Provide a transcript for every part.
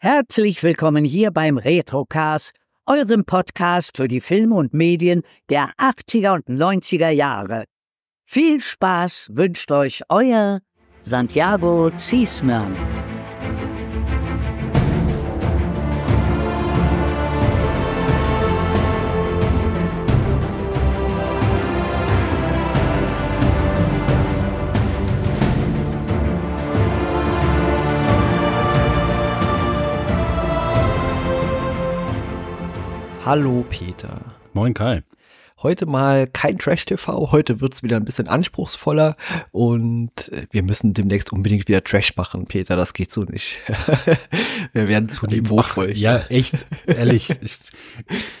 Herzlich willkommen hier beim Retrocast, eurem Podcast für die Filme und Medien der 80er und 90er Jahre. Viel Spaß wünscht euch euer Santiago Ziesmann. Hallo Peter. Moin Kai. Heute mal kein Trash-TV, heute wird es wieder ein bisschen anspruchsvoller und äh, wir müssen demnächst unbedingt wieder Trash machen, Peter, das geht so nicht. wir werden zu niveauvoll. Ja, echt, ehrlich. ich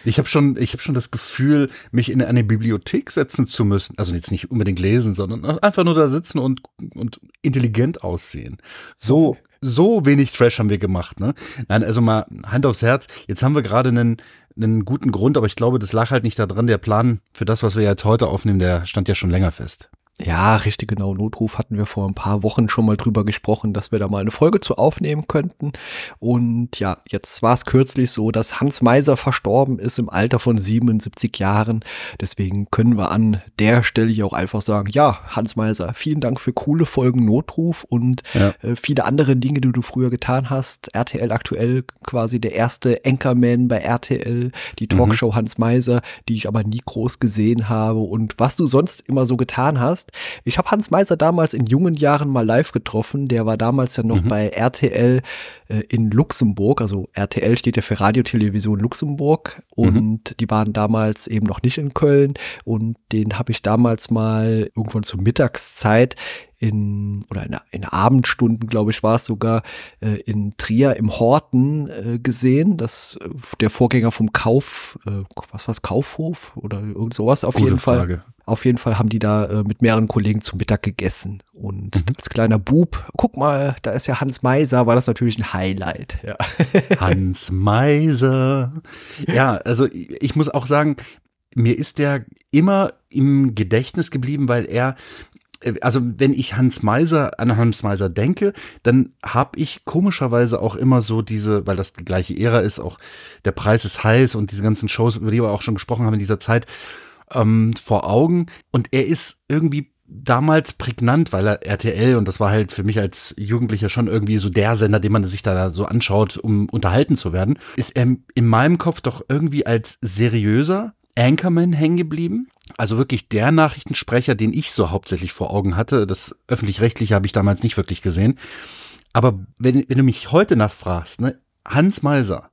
ich habe schon, ich hab schon das Gefühl, mich in eine Bibliothek setzen zu müssen. Also jetzt nicht unbedingt lesen, sondern einfach nur da sitzen und, und intelligent aussehen. So, so wenig Trash haben wir gemacht, ne? Nein, also mal Hand aufs Herz. Jetzt haben wir gerade einen einen guten Grund, aber ich glaube, das lag halt nicht daran. Der Plan für das, was wir jetzt heute aufnehmen, der stand ja schon länger fest. Ja, richtig genau. Notruf hatten wir vor ein paar Wochen schon mal drüber gesprochen, dass wir da mal eine Folge zu aufnehmen könnten. Und ja, jetzt war es kürzlich so, dass Hans Meiser verstorben ist im Alter von 77 Jahren. Deswegen können wir an der Stelle hier auch einfach sagen, ja, Hans Meiser, vielen Dank für coole Folgen Notruf und ja. äh, viele andere Dinge, die du früher getan hast. RTL aktuell quasi der erste Anchorman bei RTL, die Talkshow mhm. Hans Meiser, die ich aber nie groß gesehen habe und was du sonst immer so getan hast hast. Ich habe Hans Meiser damals in jungen Jahren mal live getroffen. Der war damals ja noch mhm. bei RTL äh, in Luxemburg. Also RTL steht ja für Radiotelevision Luxemburg. Und mhm. die waren damals eben noch nicht in Köln. Und den habe ich damals mal irgendwann zur Mittagszeit in oder in, in Abendstunden, glaube ich, war es sogar äh, in Trier im Horten äh, gesehen. Das äh, der Vorgänger vom Kauf, äh, was war's, Kaufhof oder irgend sowas auf Gute jeden Frage. Fall. Auf jeden Fall haben die da äh, mit mehreren Kollegen zum Mittag gegessen. Und mhm. als kleiner Bub, guck mal, da ist ja Hans Meiser, war das natürlich ein Highlight. Ja. Hans Meiser. Ja, also ich muss auch sagen, mir ist der immer im Gedächtnis geblieben, weil er äh, also wenn ich Hans Meiser an Hans Meiser denke, dann habe ich komischerweise auch immer so diese, weil das die gleiche Ära ist, auch der Preis ist heiß und diese ganzen Shows, über die wir auch schon gesprochen haben in dieser Zeit, ähm, vor Augen. Und er ist irgendwie damals prägnant, weil er RTL, und das war halt für mich als Jugendlicher schon irgendwie so der Sender, den man sich da so anschaut, um unterhalten zu werden, ist er in meinem Kopf doch irgendwie als seriöser, Anchorman hängen geblieben. Also wirklich der Nachrichtensprecher, den ich so hauptsächlich vor Augen hatte. Das öffentlich-rechtliche habe ich damals nicht wirklich gesehen. Aber wenn, wenn du mich heute nachfragst, ne, Hans Meiser,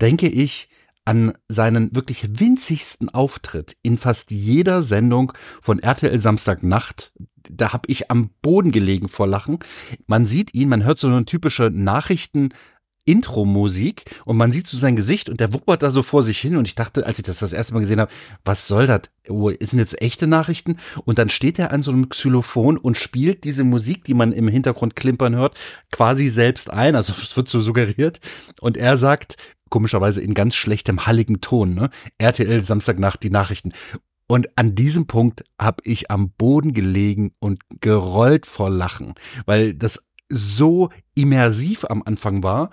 denke ich an seinen wirklich winzigsten Auftritt in fast jeder Sendung von RTL Samstagnacht. Da habe ich am Boden gelegen vor Lachen. Man sieht ihn, man hört so eine typische Nachrichten Intro-Musik und man sieht so sein Gesicht und der wuppert da so vor sich hin und ich dachte, als ich das das erste Mal gesehen habe, was soll das? Oh, sind jetzt echte Nachrichten? Und dann steht er an so einem Xylophon und spielt diese Musik, die man im Hintergrund klimpern hört, quasi selbst ein. Also es wird so suggeriert. Und er sagt, komischerweise in ganz schlechtem, halligen Ton, ne? RTL Samstagnacht die Nachrichten. Und an diesem Punkt habe ich am Boden gelegen und gerollt vor Lachen, weil das so immersiv am Anfang war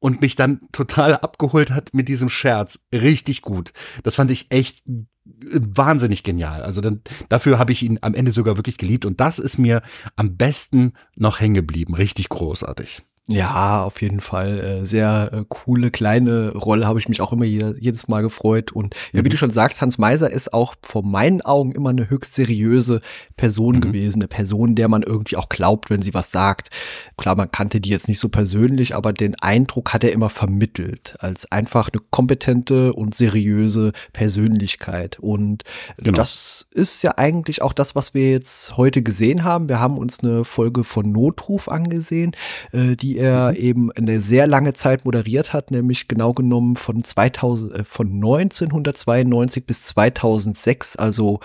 und mich dann total abgeholt hat mit diesem Scherz. Richtig gut. Das fand ich echt wahnsinnig genial. Also dann, dafür habe ich ihn am Ende sogar wirklich geliebt und das ist mir am besten noch hängen geblieben. Richtig großartig. Ja, auf jeden Fall. Äh, sehr äh, coole kleine Rolle, habe ich mich auch immer jedes Mal gefreut. Und ja, wie mhm. du schon sagst, Hans Meiser ist auch vor meinen Augen immer eine höchst seriöse Person mhm. gewesen. Eine Person, der man irgendwie auch glaubt, wenn sie was sagt. Klar, man kannte die jetzt nicht so persönlich, aber den Eindruck hat er immer vermittelt. Als einfach eine kompetente und seriöse Persönlichkeit. Und genau. das ist ja eigentlich auch das, was wir jetzt heute gesehen haben. Wir haben uns eine Folge von Notruf angesehen, äh, die er mhm. eben eine sehr lange Zeit moderiert hat, nämlich genau genommen von 2000, äh, von 1992 bis 2006, also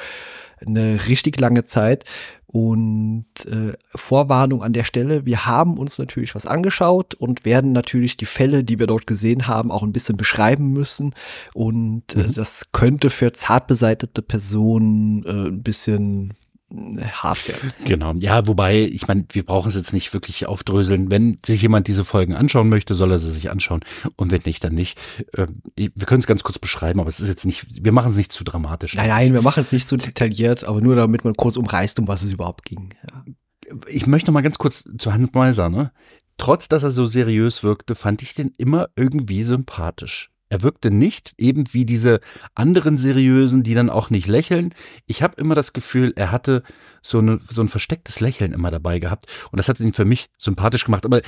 eine richtig lange Zeit. Und äh, Vorwarnung an der Stelle, wir haben uns natürlich was angeschaut und werden natürlich die Fälle, die wir dort gesehen haben, auch ein bisschen beschreiben müssen. Und äh, mhm. das könnte für zart beseitete Personen äh, ein bisschen hart werden. Genau. Ja, wobei, ich meine, wir brauchen es jetzt nicht wirklich aufdröseln. Wenn sich jemand diese Folgen anschauen möchte, soll er sie sich anschauen. Und wenn nicht, dann nicht. Ähm, wir können es ganz kurz beschreiben, aber es ist jetzt nicht, wir machen es nicht zu dramatisch. Nein, nein, wir machen es nicht so detailliert, aber nur damit man kurz umreißt, um was es überhaupt ging. Ja. Ich möchte noch mal ganz kurz zu Hans Meiser, ne? Trotz, dass er so seriös wirkte, fand ich den immer irgendwie sympathisch. Er wirkte nicht eben wie diese anderen Seriösen, die dann auch nicht lächeln. Ich habe immer das Gefühl, er hatte so, eine, so ein verstecktes Lächeln immer dabei gehabt. Und das hat ihn für mich sympathisch gemacht. Aber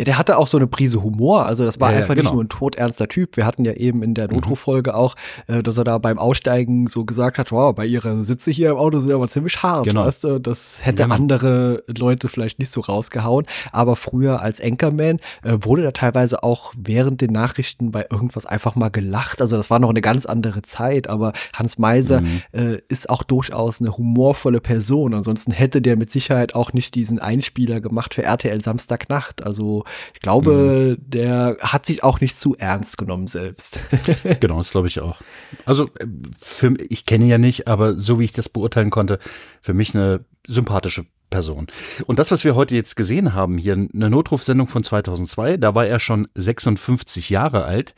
ja, der hatte auch so eine Prise Humor. Also das war ja, einfach ja, genau. nicht nur ein todernster Typ. Wir hatten ja eben in der mhm. Notruffolge auch, äh, dass er da beim Aussteigen so gesagt hat, wow, bei ihrer Sitze hier im Auto sind aber ziemlich hart. Genau. Weißt du? Das hätte genau. andere Leute vielleicht nicht so rausgehauen. Aber früher als Anchorman äh, wurde da teilweise auch während den Nachrichten bei irgendwas einfach mal gelacht. Also das war noch eine ganz andere Zeit. Aber Hans Meiser mhm. äh, ist auch durchaus eine humorvolle Person. Ansonsten hätte der mit Sicherheit auch nicht diesen Einspieler gemacht für RTL Samstagnacht. Also ich glaube, mhm. der hat sich auch nicht zu ernst genommen selbst. genau, das glaube ich auch. Also, äh, für, ich kenne ihn ja nicht, aber so wie ich das beurteilen konnte, für mich eine sympathische Person. Und das, was wir heute jetzt gesehen haben, hier eine Notrufsendung von 2002, da war er schon 56 Jahre alt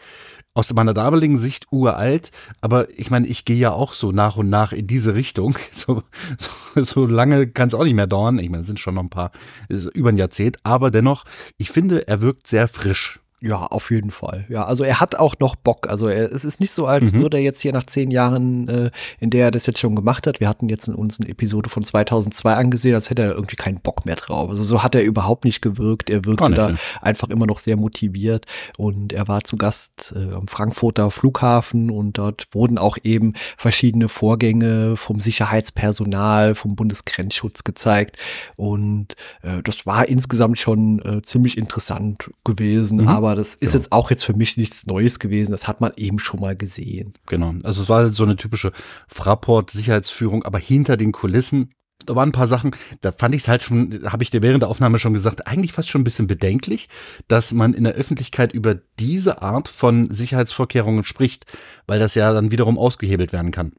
aus meiner damaligen Sicht uralt, aber ich meine, ich gehe ja auch so nach und nach in diese Richtung. So, so, so lange kann es auch nicht mehr dauern. Ich meine, es sind schon noch ein paar, über ein Jahrzehnt, aber dennoch, ich finde, er wirkt sehr frisch. Ja, auf jeden Fall. Ja, also er hat auch noch Bock. Also er, es ist nicht so, als mhm. würde er jetzt hier nach zehn Jahren, äh, in der er das jetzt schon gemacht hat. Wir hatten jetzt in uns eine Episode von 2002 angesehen, als hätte er irgendwie keinen Bock mehr drauf. Also so hat er überhaupt nicht gewirkt. Er wirkte nicht, da ne? einfach immer noch sehr motiviert und er war zu Gast äh, am Frankfurter Flughafen und dort wurden auch eben verschiedene Vorgänge vom Sicherheitspersonal, vom Bundesgrenzschutz gezeigt und äh, das war insgesamt schon äh, ziemlich interessant gewesen, mhm. aber aber das ist genau. jetzt auch jetzt für mich nichts Neues gewesen. Das hat man eben schon mal gesehen. Genau. Also es war so eine typische Fraport-Sicherheitsführung, aber hinter den Kulissen da waren ein paar Sachen, da fand ich es halt schon, habe ich dir während der Aufnahme schon gesagt, eigentlich fast schon ein bisschen bedenklich, dass man in der Öffentlichkeit über diese Art von Sicherheitsvorkehrungen spricht, weil das ja dann wiederum ausgehebelt werden kann.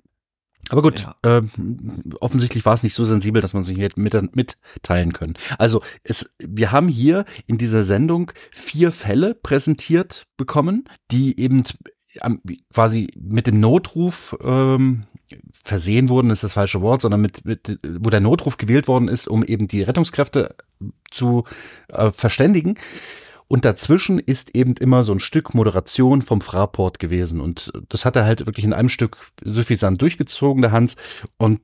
Aber gut, ja. äh, offensichtlich war es nicht so sensibel, dass man sich mit, mit, mitteilen können. Also es, wir haben hier in dieser Sendung vier Fälle präsentiert bekommen, die eben quasi mit dem Notruf ähm, versehen wurden, ist das falsche Wort, sondern mit, mit wo der Notruf gewählt worden ist, um eben die Rettungskräfte zu äh, verständigen. Und dazwischen ist eben immer so ein Stück Moderation vom Fraport gewesen. Und das hat er halt wirklich in einem Stück suffisant durchgezogen, der Hans. Und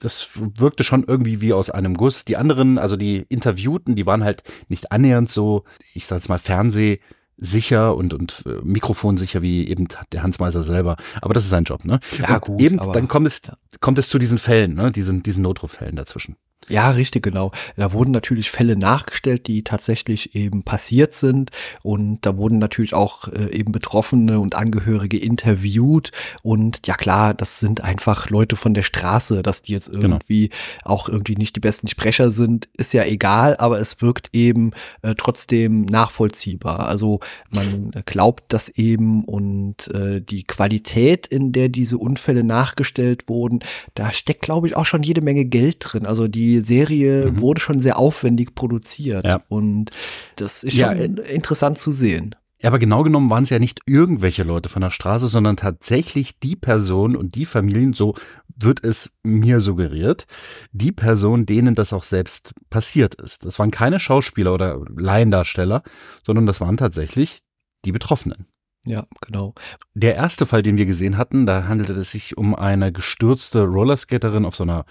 das wirkte schon irgendwie wie aus einem Guss. Die anderen, also die Interviewten, die waren halt nicht annähernd so, ich sag's mal, Fernseh sicher und, und äh, mikrofonsicher wie eben der Hans Meiser selber. Aber das ist sein Job, ne? Ja, und gut. Eben, dann kommt es, kommt es zu diesen Fällen, ne? Diesen, diesen Notrufällen dazwischen. Ja, richtig, genau. Da wurden natürlich Fälle nachgestellt, die tatsächlich eben passiert sind. Und da wurden natürlich auch äh, eben Betroffene und Angehörige interviewt. Und ja klar, das sind einfach Leute von der Straße, dass die jetzt genau. irgendwie genau. auch irgendwie nicht die besten Sprecher sind, ist ja egal, aber es wirkt eben äh, trotzdem nachvollziehbar. Also man glaubt das eben und äh, die Qualität, in der diese Unfälle nachgestellt wurden, da steckt, glaube ich, auch schon jede Menge Geld drin. Also die Serie mhm. wurde schon sehr aufwendig produziert. Ja. Und das ist ja, schon äh, interessant zu sehen. Ja, aber genau genommen waren es ja nicht irgendwelche Leute von der Straße, sondern tatsächlich die Person und die Familien, so wird es mir suggeriert, die Person, denen das auch selbst passiert ist. Das waren keine Schauspieler oder Laiendarsteller, sondern das waren tatsächlich die Betroffenen. Ja, genau. Der erste Fall, den wir gesehen hatten, da handelte es sich um eine gestürzte Rollerskaterin auf so einer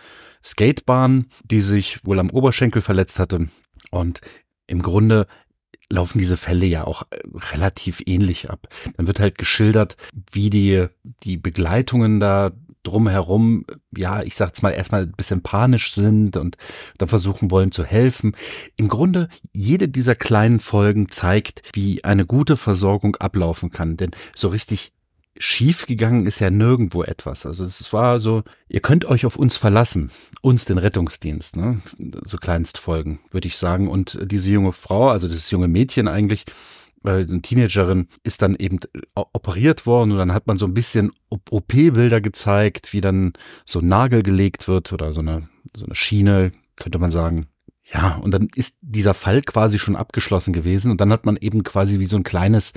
Skatebahn, die sich wohl am Oberschenkel verletzt hatte. Und im Grunde laufen diese Fälle ja auch äh, relativ ähnlich ab. Dann wird halt geschildert, wie die, die Begleitungen da drumherum, ja, ich sag's mal, erstmal ein bisschen panisch sind und dann versuchen wollen zu helfen. Im Grunde, jede dieser kleinen Folgen zeigt, wie eine gute Versorgung ablaufen kann. Denn so richtig schief gegangen ist ja nirgendwo etwas. Also es war so, ihr könnt euch auf uns verlassen, uns den Rettungsdienst, ne? so Kleinstfolgen, würde ich sagen. Und diese junge Frau, also dieses junge Mädchen eigentlich, eine Teenagerin ist dann eben operiert worden und dann hat man so ein bisschen OP-Bilder gezeigt, wie dann so ein Nagel gelegt wird oder so eine, so eine Schiene, könnte man sagen. Ja, und dann ist dieser Fall quasi schon abgeschlossen gewesen und dann hat man eben quasi wie so ein kleines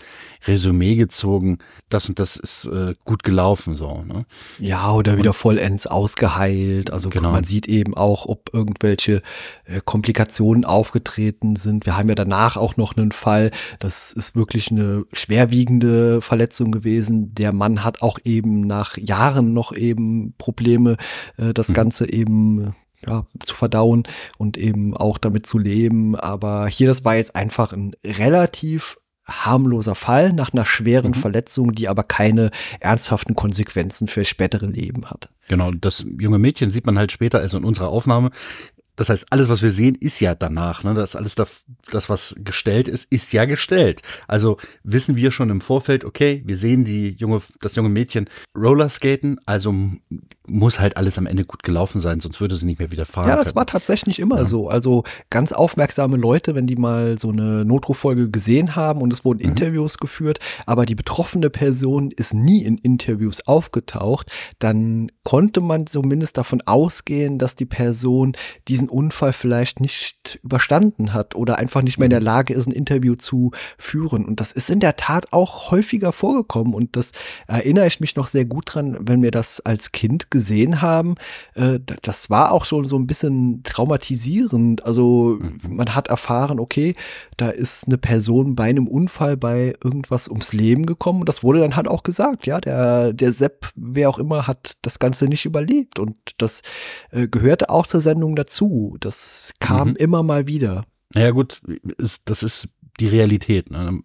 Resümee gezogen, das und das ist äh, gut gelaufen so. Ne? Ja, oder wieder und, vollends ausgeheilt. Also genau. man sieht eben auch, ob irgendwelche äh, Komplikationen aufgetreten sind. Wir haben ja danach auch noch einen Fall, das ist wirklich eine schwerwiegende Verletzung gewesen. Der Mann hat auch eben nach Jahren noch eben Probleme, äh, das mhm. Ganze eben ja, zu verdauen und eben auch damit zu leben. Aber hier, das war jetzt einfach ein relativ harmloser Fall nach einer schweren mhm. Verletzung, die aber keine ernsthaften Konsequenzen für spätere Leben hat. Genau, das junge Mädchen sieht man halt später, also in unserer Aufnahme, das heißt, alles, was wir sehen, ist ja danach. Ne? Das alles, das, das, was gestellt ist, ist ja gestellt. Also wissen wir schon im Vorfeld, okay, wir sehen die junge, das junge Mädchen Rollerskaten, also muss halt alles am Ende gut gelaufen sein, sonst würde sie nicht mehr wieder fahren. Ja, das können. war tatsächlich immer ja. so. Also ganz aufmerksame Leute, wenn die mal so eine Notruffolge gesehen haben und es wurden mhm. Interviews geführt, aber die betroffene Person ist nie in Interviews aufgetaucht, dann konnte man zumindest davon ausgehen, dass die Person diesen Unfall vielleicht nicht überstanden hat oder einfach nicht mehr in der mhm. Lage ist, ein Interview zu führen. Und das ist in der Tat auch häufiger vorgekommen. Und das erinnere ich mich noch sehr gut dran, wenn wir das als Kind gesehen haben. Äh, das war auch schon so ein bisschen traumatisierend. Also mhm. man hat erfahren, okay, da ist eine Person bei einem Unfall bei irgendwas ums Leben gekommen. Und das wurde dann halt auch gesagt, ja, der, der Sepp, wer auch immer, hat das Ganze nicht überlebt. Und das äh, gehörte auch zur Sendung dazu. Das kam mhm. immer mal wieder. Naja, gut, das ist die Realität. Ne?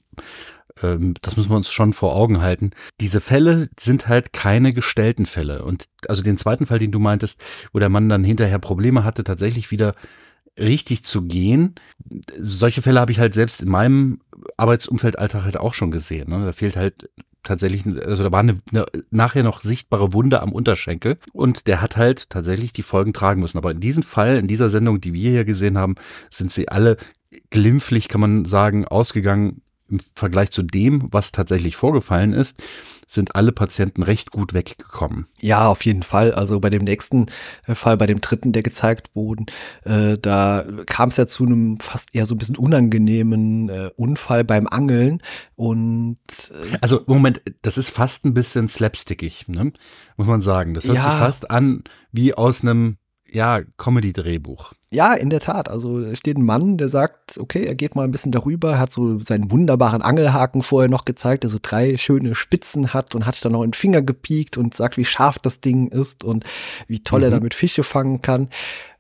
Ähm, das müssen wir uns schon vor Augen halten. Diese Fälle sind halt keine gestellten Fälle. Und also den zweiten Fall, den du meintest, wo der Mann dann hinterher Probleme hatte, tatsächlich wieder richtig zu gehen. Solche Fälle habe ich halt selbst in meinem Arbeitsumfeld Alltag halt auch schon gesehen. Ne? Da fehlt halt tatsächlich, also da war eine, eine nachher noch sichtbare Wunde am Unterschenkel und der hat halt tatsächlich die Folgen tragen müssen. Aber in diesem Fall, in dieser Sendung, die wir hier gesehen haben, sind sie alle glimpflich, kann man sagen, ausgegangen im Vergleich zu dem, was tatsächlich vorgefallen ist, sind alle Patienten recht gut weggekommen. Ja, auf jeden Fall. Also bei dem nächsten äh, Fall, bei dem dritten, der gezeigt wurde, äh, da kam es ja zu einem fast eher so ein bisschen unangenehmen äh, Unfall beim Angeln. Und äh, also Moment, das ist fast ein bisschen slapstickig, ne? muss man sagen. Das hört ja. sich fast an wie aus einem ja, Comedy-Drehbuch. Ja, in der Tat. Also es steht ein Mann, der sagt, okay, er geht mal ein bisschen darüber, hat so seinen wunderbaren Angelhaken vorher noch gezeigt, der so drei schöne Spitzen hat und hat dann noch einen Finger gepiekt und sagt, wie scharf das Ding ist und wie toll mhm. er damit Fische fangen kann.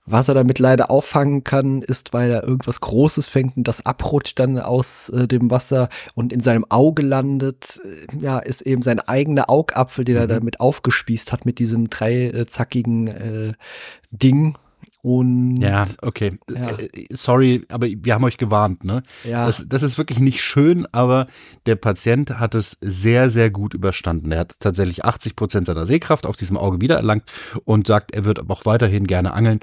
Was er damit leider auffangen kann, ist, weil er irgendwas Großes fängt und das abrutscht dann aus äh, dem Wasser und in seinem Auge landet. Äh, ja, ist eben sein eigener Augapfel, den mhm. er damit aufgespießt hat mit diesem dreizackigen äh, Ding. Und ja, okay. Ja. Äh, sorry, aber wir haben euch gewarnt, ne? Ja. Das, das ist wirklich nicht schön, aber der Patient hat es sehr, sehr gut überstanden. Er hat tatsächlich 80 Prozent seiner Sehkraft auf diesem Auge wiedererlangt und sagt, er wird aber auch weiterhin gerne angeln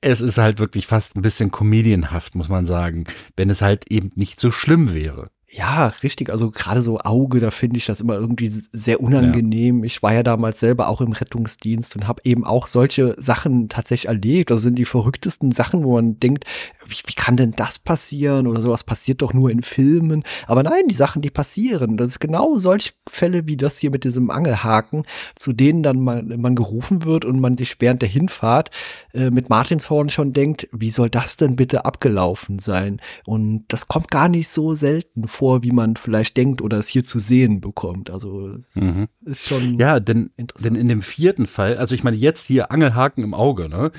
es ist halt wirklich fast ein bisschen comedianhaft, muss man sagen, wenn es halt eben nicht so schlimm wäre. Ja, richtig. Also gerade so Auge, da finde ich das immer irgendwie sehr unangenehm. Ja. Ich war ja damals selber auch im Rettungsdienst und habe eben auch solche Sachen tatsächlich erlebt. Das sind die verrücktesten Sachen, wo man denkt, wie, wie kann denn das passieren oder sowas passiert doch nur in Filmen. Aber nein, die Sachen, die passieren. Das ist genau solche Fälle wie das hier mit diesem Angelhaken, zu denen dann man, man gerufen wird und man sich während der Hinfahrt äh, mit Martinshorn schon denkt, wie soll das denn bitte abgelaufen sein? Und das kommt gar nicht so selten vor wie man vielleicht denkt oder es hier zu sehen bekommt. Also mhm. ist schon ja, denn, denn in dem vierten Fall, also ich meine jetzt hier Angelhaken im Auge, ne?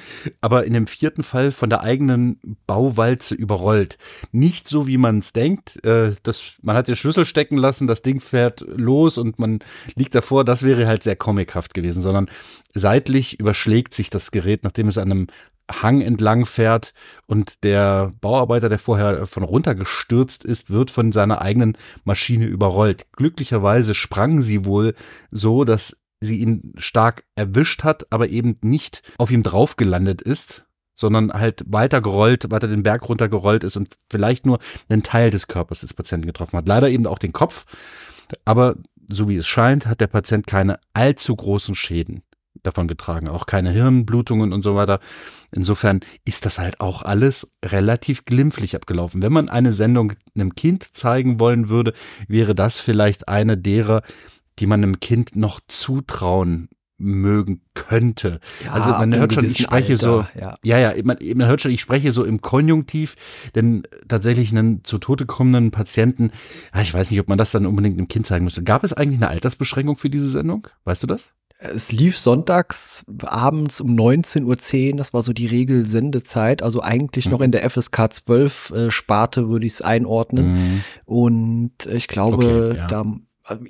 aber in dem vierten Fall von der eigenen Bauwalze überrollt. Nicht so, wie man es denkt. Äh, das, man hat den Schlüssel stecken lassen, das Ding fährt los und man liegt davor. Das wäre halt sehr comichaft gewesen, sondern seitlich überschlägt sich das Gerät, nachdem es an einem Hang entlang fährt und der Bauarbeiter, der vorher von runtergestürzt ist, wird von seiner eigenen Maschine überrollt. Glücklicherweise sprang sie wohl so, dass sie ihn stark erwischt hat, aber eben nicht auf ihm drauf gelandet ist, sondern halt weiter gerollt, weiter den Berg runtergerollt ist und vielleicht nur einen Teil des Körpers des Patienten getroffen hat. Leider eben auch den Kopf. Aber so wie es scheint, hat der Patient keine allzu großen Schäden davon getragen, auch keine Hirnblutungen und so weiter. Insofern ist das halt auch alles relativ glimpflich abgelaufen. Wenn man eine Sendung einem Kind zeigen wollen würde, wäre das vielleicht eine derer, die man einem Kind noch zutrauen mögen könnte. Ja, also man hört schon, ich spreche Alter, so, ja, ja, ja man, man, hört schon, ich spreche so im Konjunktiv, denn tatsächlich einen zu Tode kommenden Patienten, ja, ich weiß nicht, ob man das dann unbedingt einem Kind zeigen müsste. Gab es eigentlich eine Altersbeschränkung für diese Sendung? Weißt du das? Es lief sonntags abends um 19.10 Uhr, das war so die Regelsendezeit, also eigentlich mhm. noch in der FSK 12 äh, Sparte würde ich es einordnen. Mhm. Und ich glaube, okay, ja. da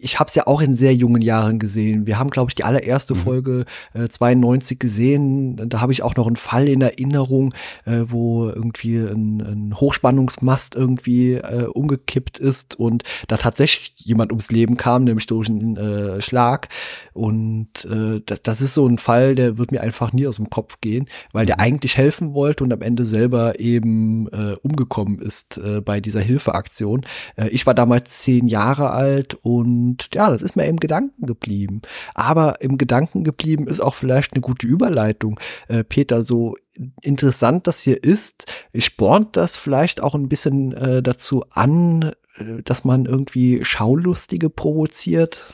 ich habe es ja auch in sehr jungen Jahren gesehen. Wir haben, glaube ich, die allererste mhm. Folge äh, 92 gesehen. Da habe ich auch noch einen Fall in Erinnerung, äh, wo irgendwie ein, ein Hochspannungsmast irgendwie äh, umgekippt ist und da tatsächlich jemand ums Leben kam, nämlich durch einen äh, Schlag. Und äh, das ist so ein Fall, der wird mir einfach nie aus dem Kopf gehen, weil der mhm. eigentlich helfen wollte und am Ende selber eben äh, umgekommen ist äh, bei dieser Hilfeaktion. Äh, ich war damals zehn Jahre alt und und ja, das ist mir im Gedanken geblieben. Aber im Gedanken geblieben ist auch vielleicht eine gute Überleitung. Äh, Peter, so interessant das hier ist, spornt das vielleicht auch ein bisschen äh, dazu an, äh, dass man irgendwie Schaulustige provoziert?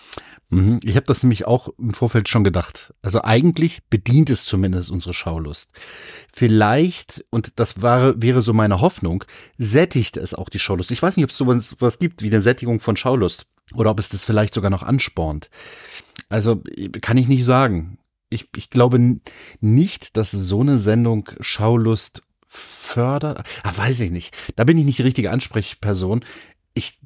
Mhm. Ich habe das nämlich auch im Vorfeld schon gedacht. Also eigentlich bedient es zumindest unsere Schaulust. Vielleicht, und das war, wäre so meine Hoffnung, sättigt es auch die Schaulust. Ich weiß nicht, ob es sowas, sowas gibt wie eine Sättigung von Schaulust oder ob es das vielleicht sogar noch anspornt. Also kann ich nicht sagen. Ich, ich glaube nicht, dass so eine Sendung Schaulust fördert. Ah, weiß ich nicht. Da bin ich nicht die richtige Ansprechperson. Ich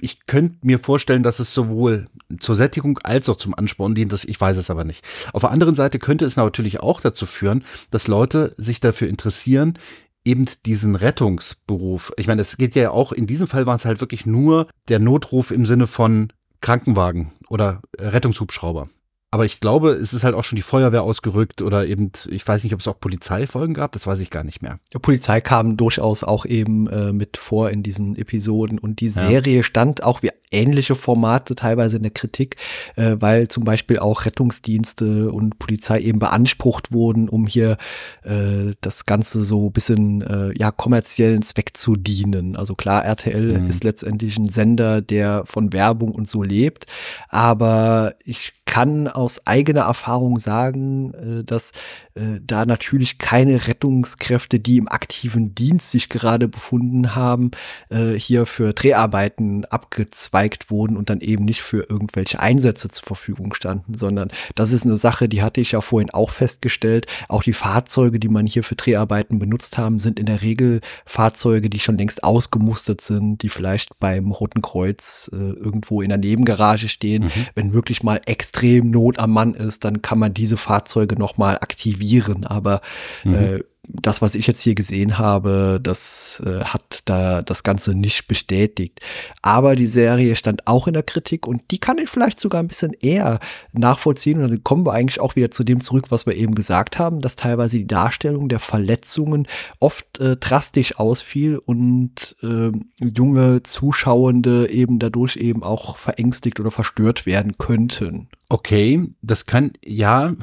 ich könnte mir vorstellen, dass es sowohl zur Sättigung als auch zum Ansporn dient. Ich weiß es aber nicht. Auf der anderen Seite könnte es natürlich auch dazu führen, dass Leute sich dafür interessieren, eben diesen Rettungsberuf. Ich meine, es geht ja auch, in diesem Fall war es halt wirklich nur der Notruf im Sinne von Krankenwagen oder Rettungshubschrauber. Aber ich glaube, es ist halt auch schon die Feuerwehr ausgerückt oder eben, ich weiß nicht, ob es auch Polizeifolgen gab, das weiß ich gar nicht mehr. Die Polizei kam durchaus auch eben äh, mit vor in diesen Episoden und die Serie ja. stand auch wie ähnliche Formate teilweise in der Kritik, äh, weil zum Beispiel auch Rettungsdienste und Polizei eben beansprucht wurden, um hier äh, das Ganze so ein bisschen äh, ja kommerziellen Zweck zu dienen. Also klar, RTL mhm. ist letztendlich ein Sender, der von Werbung und so lebt, aber ich kann aus eigener Erfahrung sagen, äh, dass äh, da natürlich keine Rettungskräfte, die im aktiven Dienst sich gerade befunden haben, äh, hier für Dreharbeiten abgezweigt wurden und dann eben nicht für irgendwelche Einsätze zur Verfügung standen, sondern das ist eine Sache, die hatte ich ja vorhin auch festgestellt. Auch die Fahrzeuge, die man hier für Dreharbeiten benutzt haben, sind in der Regel Fahrzeuge, die schon längst ausgemustert sind, die vielleicht beim Roten Kreuz irgendwo in der Nebengarage stehen. Mhm. Wenn wirklich mal extrem Not am Mann ist, dann kann man diese Fahrzeuge nochmal aktivieren aber mhm. äh, das, was ich jetzt hier gesehen habe, das äh, hat da das Ganze nicht bestätigt. Aber die Serie stand auch in der Kritik und die kann ich vielleicht sogar ein bisschen eher nachvollziehen. Und dann kommen wir eigentlich auch wieder zu dem zurück, was wir eben gesagt haben, dass teilweise die Darstellung der Verletzungen oft äh, drastisch ausfiel und äh, junge Zuschauende eben dadurch eben auch verängstigt oder verstört werden könnten. Okay, das kann, ja,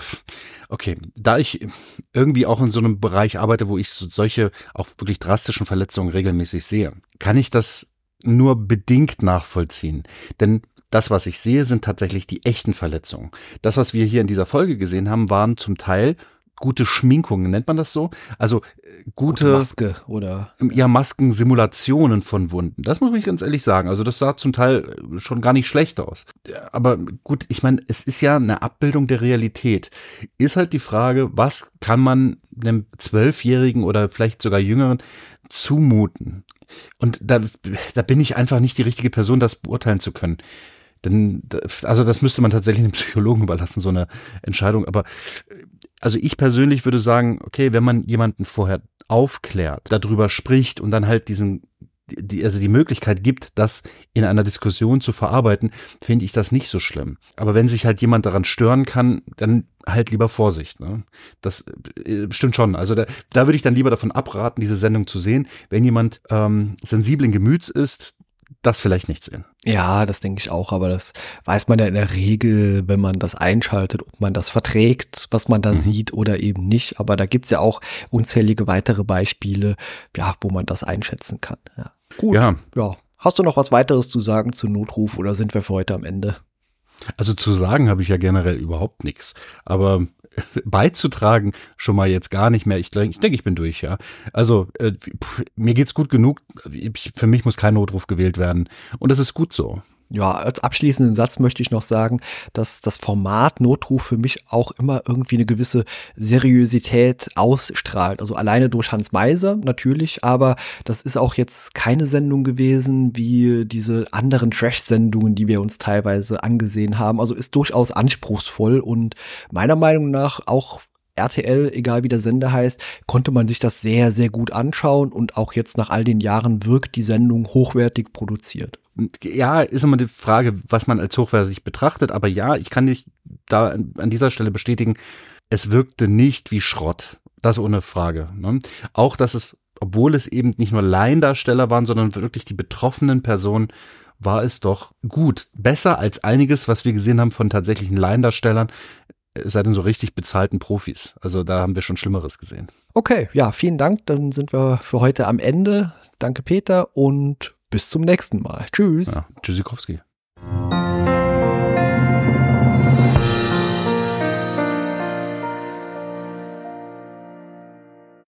okay. Da ich irgendwie auch in so einem Bereich arbeite, wo ich solche auch wirklich drastischen Verletzungen regelmäßig sehe, kann ich das nur bedingt nachvollziehen. Denn das, was ich sehe, sind tatsächlich die echten Verletzungen. Das, was wir hier in dieser Folge gesehen haben, waren zum Teil gute Schminkungen, nennt man das so? Also äh, gute, gute Maske oder ja Maskensimulationen von Wunden. Das muss ich ganz ehrlich sagen. Also das sah zum Teil äh, schon gar nicht schlecht aus. Aber gut, ich meine, es ist ja eine Abbildung der Realität. Ist halt die Frage, was kann man einem Zwölfjährigen oder vielleicht sogar Jüngeren zumuten? Und da, da bin ich einfach nicht die richtige Person, das beurteilen zu können. Denn, also das müsste man tatsächlich einem Psychologen überlassen, so eine Entscheidung. Aber also ich persönlich würde sagen, okay, wenn man jemanden vorher aufklärt, darüber spricht und dann halt diesen die, also die Möglichkeit gibt, das in einer Diskussion zu verarbeiten, finde ich das nicht so schlimm. Aber wenn sich halt jemand daran stören kann, dann halt lieber Vorsicht. Ne? Das äh, stimmt schon. Also da, da würde ich dann lieber davon abraten, diese Sendung zu sehen. Wenn jemand ähm, sensiblen Gemüts ist, das vielleicht nicht sehen. Ja, das denke ich auch, aber das weiß man ja in der Regel, wenn man das einschaltet, ob man das verträgt, was man da mhm. sieht oder eben nicht. Aber da gibt es ja auch unzählige weitere Beispiele, ja, wo man das einschätzen kann. Ja. Gut. Ja. ja. Hast du noch was weiteres zu sagen zu Notruf oder sind wir für heute am Ende? Also zu sagen habe ich ja generell überhaupt nichts. Aber beizutragen schon mal jetzt gar nicht mehr. Ich denke, ich, denk, ich bin durch, ja. Also äh, pff, mir geht's gut genug. Ich, für mich muss kein Notruf gewählt werden. Und das ist gut so. Ja, als abschließenden Satz möchte ich noch sagen, dass das Format Notruf für mich auch immer irgendwie eine gewisse Seriosität ausstrahlt. Also alleine durch Hans Meiser natürlich, aber das ist auch jetzt keine Sendung gewesen wie diese anderen Trash-Sendungen, die wir uns teilweise angesehen haben. Also ist durchaus anspruchsvoll und meiner Meinung nach auch RTL, egal wie der Sender heißt, konnte man sich das sehr, sehr gut anschauen und auch jetzt nach all den Jahren wirkt die Sendung hochwertig produziert. Ja, ist immer die Frage, was man als hochwertig betrachtet, aber ja, ich kann dich da an dieser Stelle bestätigen, es wirkte nicht wie Schrott. Das ohne Frage. Ne? Auch, dass es, obwohl es eben nicht nur Laiendarsteller waren, sondern wirklich die betroffenen Personen, war es doch gut. Besser als einiges, was wir gesehen haben von tatsächlichen Laiendarstellern es sei denn so richtig bezahlten Profis. Also da haben wir schon Schlimmeres gesehen. Okay, ja, vielen Dank. Dann sind wir für heute am Ende. Danke, Peter, und bis zum nächsten Mal. Tschüss. Ja, Tschüssikowski.